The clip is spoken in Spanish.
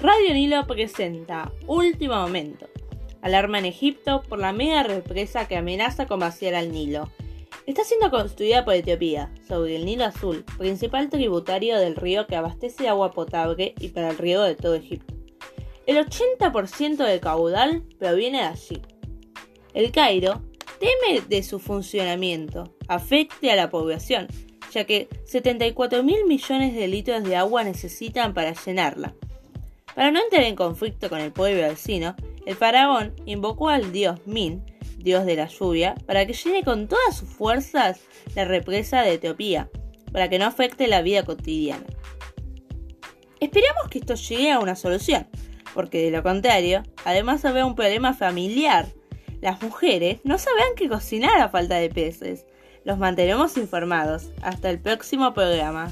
Radio Nilo presenta Último Momento. Alarma en Egipto por la mega represa que amenaza con vaciar al Nilo. Está siendo construida por Etiopía, sobre el Nilo Azul, principal tributario del río que abastece agua potable y para el riego de todo Egipto. El 80% del caudal proviene de allí. El Cairo teme de su funcionamiento afecte a la población, ya que 74 mil millones de litros de agua necesitan para llenarla. Para no entrar en conflicto con el pueblo vecino, el faraón invocó al dios Min, dios de la lluvia, para que llene con todas sus fuerzas la represa de Etiopía, para que no afecte la vida cotidiana. Esperamos que esto llegue a una solución, porque de lo contrario, además habrá un problema familiar. Las mujeres no sabrán qué cocinar a falta de peces. Los mantenemos informados. Hasta el próximo programa.